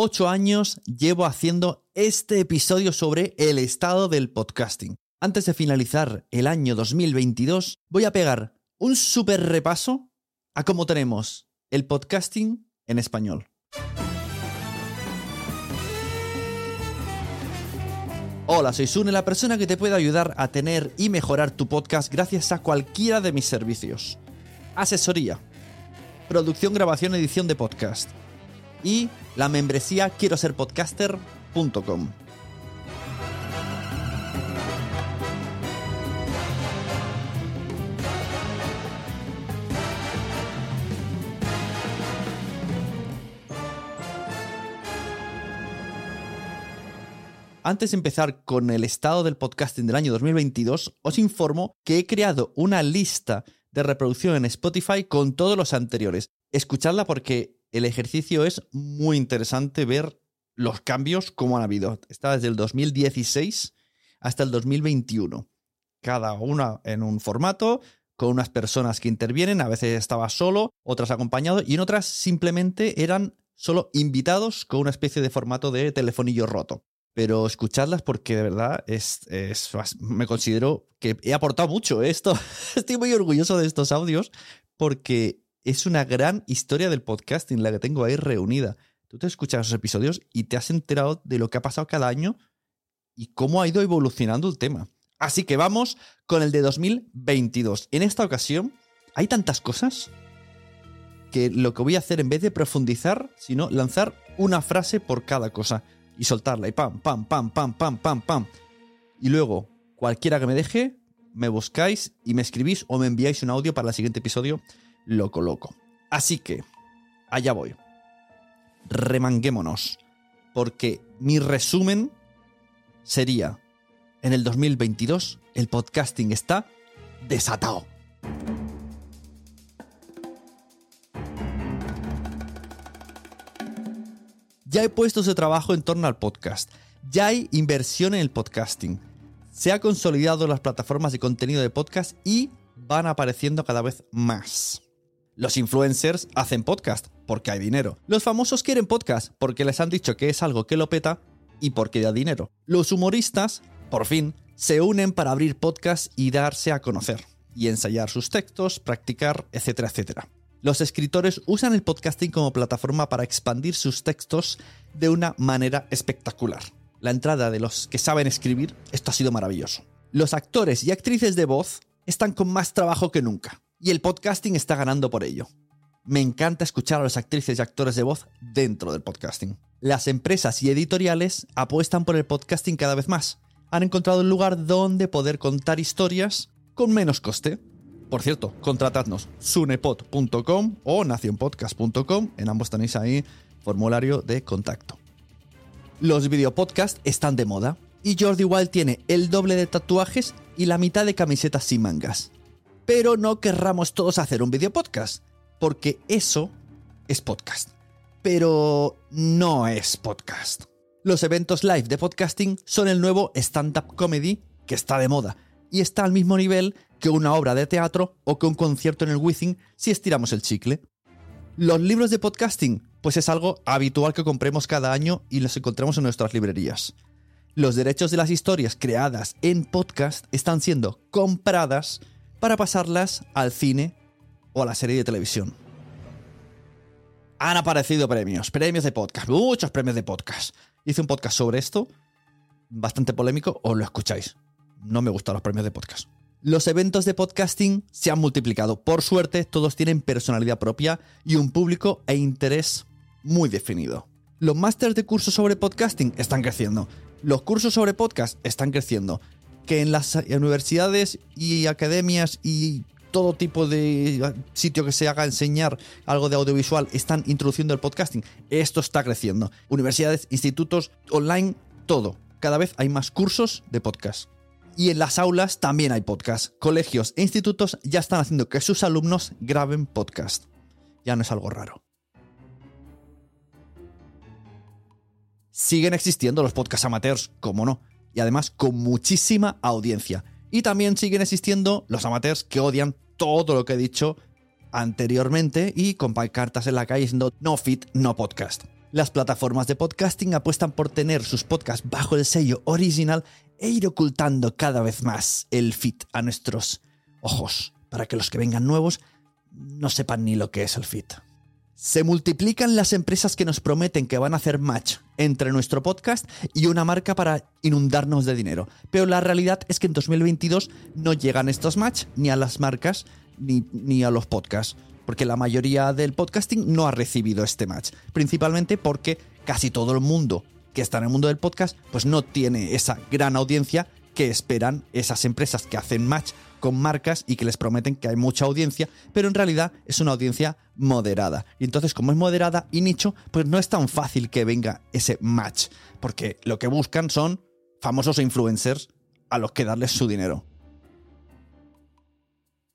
Ocho años llevo haciendo este episodio sobre el estado del podcasting. Antes de finalizar el año 2022, voy a pegar un súper repaso a cómo tenemos el podcasting en español. Hola, soy Sune, la persona que te puede ayudar a tener y mejorar tu podcast gracias a cualquiera de mis servicios. Asesoría, producción, grabación, edición de podcast y la membresía quiero ser podcaster.com. Antes de empezar con el estado del podcasting del año 2022, os informo que he creado una lista de reproducción en Spotify con todos los anteriores. Escuchadla porque el ejercicio es muy interesante ver los cambios como han habido. Está desde el 2016 hasta el 2021. Cada una en un formato, con unas personas que intervienen. A veces estaba solo, otras acompañado y en otras simplemente eran solo invitados con una especie de formato de telefonillo roto pero escuchadlas porque de verdad es, me considero que he aportado mucho esto. Estoy muy orgulloso de estos audios porque es una gran historia del podcasting la que tengo ahí reunida. Tú te escuchas esos episodios y te has enterado de lo que ha pasado cada año y cómo ha ido evolucionando el tema. Así que vamos con el de 2022. En esta ocasión hay tantas cosas que lo que voy a hacer en vez de profundizar, sino lanzar una frase por cada cosa y soltarla y pam, pam, pam, pam, pam, pam, pam. Y luego, cualquiera que me deje, me buscáis y me escribís o me enviáis un audio para el siguiente episodio, lo coloco. Así que, allá voy. Remanguémonos. Porque mi resumen sería, en el 2022 el podcasting está desatado. Ya hay puestos de trabajo en torno al podcast. Ya hay inversión en el podcasting. Se ha consolidado las plataformas de contenido de podcast y van apareciendo cada vez más. Los influencers hacen podcast porque hay dinero. Los famosos quieren podcast porque les han dicho que es algo que lo peta y porque da dinero. Los humoristas, por fin, se unen para abrir podcast y darse a conocer, y ensayar sus textos, practicar, etcétera, etcétera. Los escritores usan el podcasting como plataforma para expandir sus textos de una manera espectacular. La entrada de los que saben escribir, esto ha sido maravilloso. Los actores y actrices de voz están con más trabajo que nunca, y el podcasting está ganando por ello. Me encanta escuchar a los actrices y actores de voz dentro del podcasting. Las empresas y editoriales apuestan por el podcasting cada vez más. Han encontrado un lugar donde poder contar historias con menos coste por cierto, contratadnos sunepod.com o nacionpodcast.com. En ambos tenéis ahí formulario de contacto. Los videopodcasts están de moda y Jordi Wild tiene el doble de tatuajes y la mitad de camisetas sin mangas. Pero no querramos todos hacer un videopodcast, porque eso es podcast. Pero no es podcast. Los eventos live de podcasting son el nuevo stand-up comedy que está de moda y está al mismo nivel que una obra de teatro o que un concierto en el Wizzing si estiramos el chicle. Los libros de podcasting, pues es algo habitual que compremos cada año y los encontramos en nuestras librerías. Los derechos de las historias creadas en podcast están siendo compradas para pasarlas al cine o a la serie de televisión. Han aparecido premios, premios de podcast, muchos premios de podcast. Hice un podcast sobre esto, bastante polémico, os lo escucháis. No me gustan los premios de podcast. Los eventos de podcasting se han multiplicado. Por suerte, todos tienen personalidad propia y un público e interés muy definido. Los másteres de cursos sobre podcasting están creciendo. Los cursos sobre podcast están creciendo. Que en las universidades y academias y todo tipo de sitio que se haga enseñar algo de audiovisual están introduciendo el podcasting. Esto está creciendo. Universidades, institutos, online, todo. Cada vez hay más cursos de podcast. Y en las aulas también hay podcast. Colegios e institutos ya están haciendo que sus alumnos graben podcast. Ya no es algo raro. Siguen existiendo los podcast amateurs, como no, y además con muchísima audiencia. Y también siguen existiendo los amateurs que odian todo lo que he dicho anteriormente y con cartas en la calle diciendo no fit, no podcast. Las plataformas de podcasting apuestan por tener sus podcasts bajo el sello original e ir ocultando cada vez más el fit a nuestros ojos, para que los que vengan nuevos no sepan ni lo que es el fit. Se multiplican las empresas que nos prometen que van a hacer match entre nuestro podcast y una marca para inundarnos de dinero. Pero la realidad es que en 2022 no llegan estos match ni a las marcas ni, ni a los podcasts. Porque la mayoría del podcasting no ha recibido este match. Principalmente porque casi todo el mundo que está en el mundo del podcast pues no tiene esa gran audiencia que esperan esas empresas que hacen match con marcas y que les prometen que hay mucha audiencia, pero en realidad es una audiencia moderada. Y entonces, como es moderada y nicho, pues no es tan fácil que venga ese match, porque lo que buscan son famosos influencers a los que darles su dinero.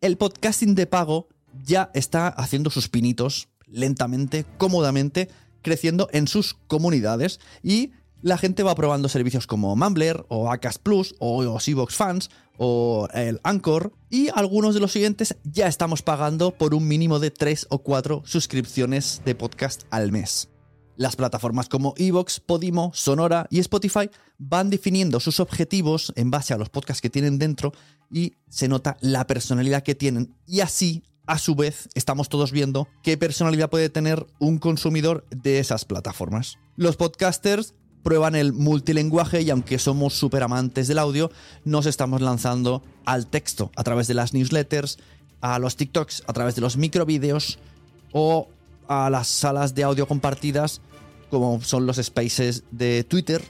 El podcasting de pago ya está haciendo sus pinitos lentamente, cómodamente, creciendo en sus comunidades y la gente va probando servicios como Mumbler o Acast Plus o Evox Fans o el Anchor y algunos de los siguientes ya estamos pagando por un mínimo de 3 o 4 suscripciones de podcast al mes. Las plataformas como Evox, Podimo, Sonora y Spotify van definiendo sus objetivos en base a los podcasts que tienen dentro y se nota la personalidad que tienen y así a su vez estamos todos viendo qué personalidad puede tener un consumidor de esas plataformas. Los podcasters prueban el multilenguaje y aunque somos súper amantes del audio, nos estamos lanzando al texto a través de las newsletters, a los TikToks, a través de los microvídeos o a las salas de audio compartidas como son los spaces de Twitter,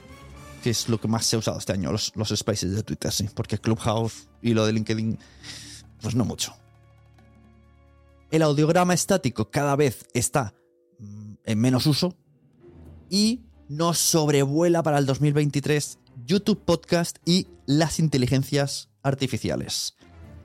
que es lo que más se ha usado este año, los, los spaces de Twitter, sí, porque Clubhouse y lo de LinkedIn, pues no mucho. El audiograma estático cada vez está mm, en menos uso y nos sobrevuela para el 2023 YouTube Podcast y las inteligencias artificiales.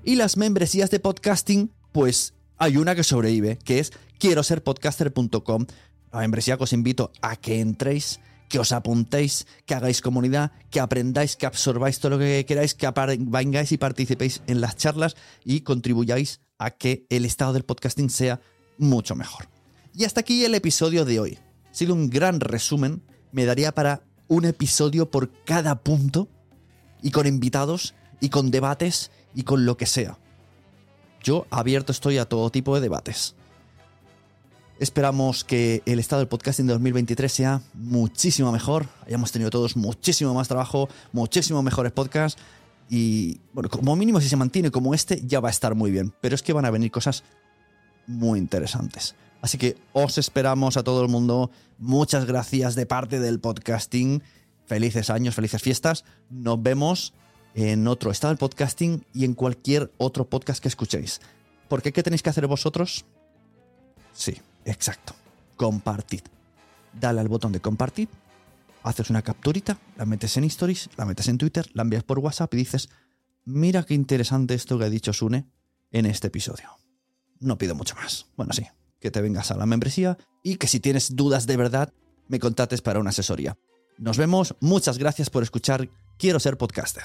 Y las membresías de podcasting, pues hay una que sobrevive, que es quiero ser podcaster.com. La membresía que os invito a que entréis, que os apuntéis, que hagáis comunidad, que aprendáis, que absorbáis todo lo que queráis, que vengáis y participéis en las charlas y contribuyáis a que el estado del podcasting sea mucho mejor. Y hasta aquí el episodio de hoy. Ha sido un gran resumen me daría para un episodio por cada punto y con invitados y con debates y con lo que sea. Yo abierto estoy a todo tipo de debates. Esperamos que el estado del podcasting de 2023 sea muchísimo mejor. Hayamos tenido todos muchísimo más trabajo, muchísimo mejores podcasts. Y bueno, como mínimo si se mantiene como este ya va a estar muy bien. Pero es que van a venir cosas muy interesantes. Así que os esperamos a todo el mundo. Muchas gracias de parte del podcasting. Felices años, felices fiestas. Nos vemos en otro estado del podcasting y en cualquier otro podcast que escuchéis. ¿Por qué? ¿Qué tenéis que hacer vosotros? Sí, exacto. Compartid. Dale al botón de compartir. Haces una capturita, la metes en Stories, la metes en Twitter, la envías por WhatsApp y dices, mira qué interesante esto que ha dicho Sune en este episodio. No pido mucho más. Bueno, sí, que te vengas a la membresía y que si tienes dudas de verdad, me contactes para una asesoría. Nos vemos, muchas gracias por escuchar Quiero ser podcaster.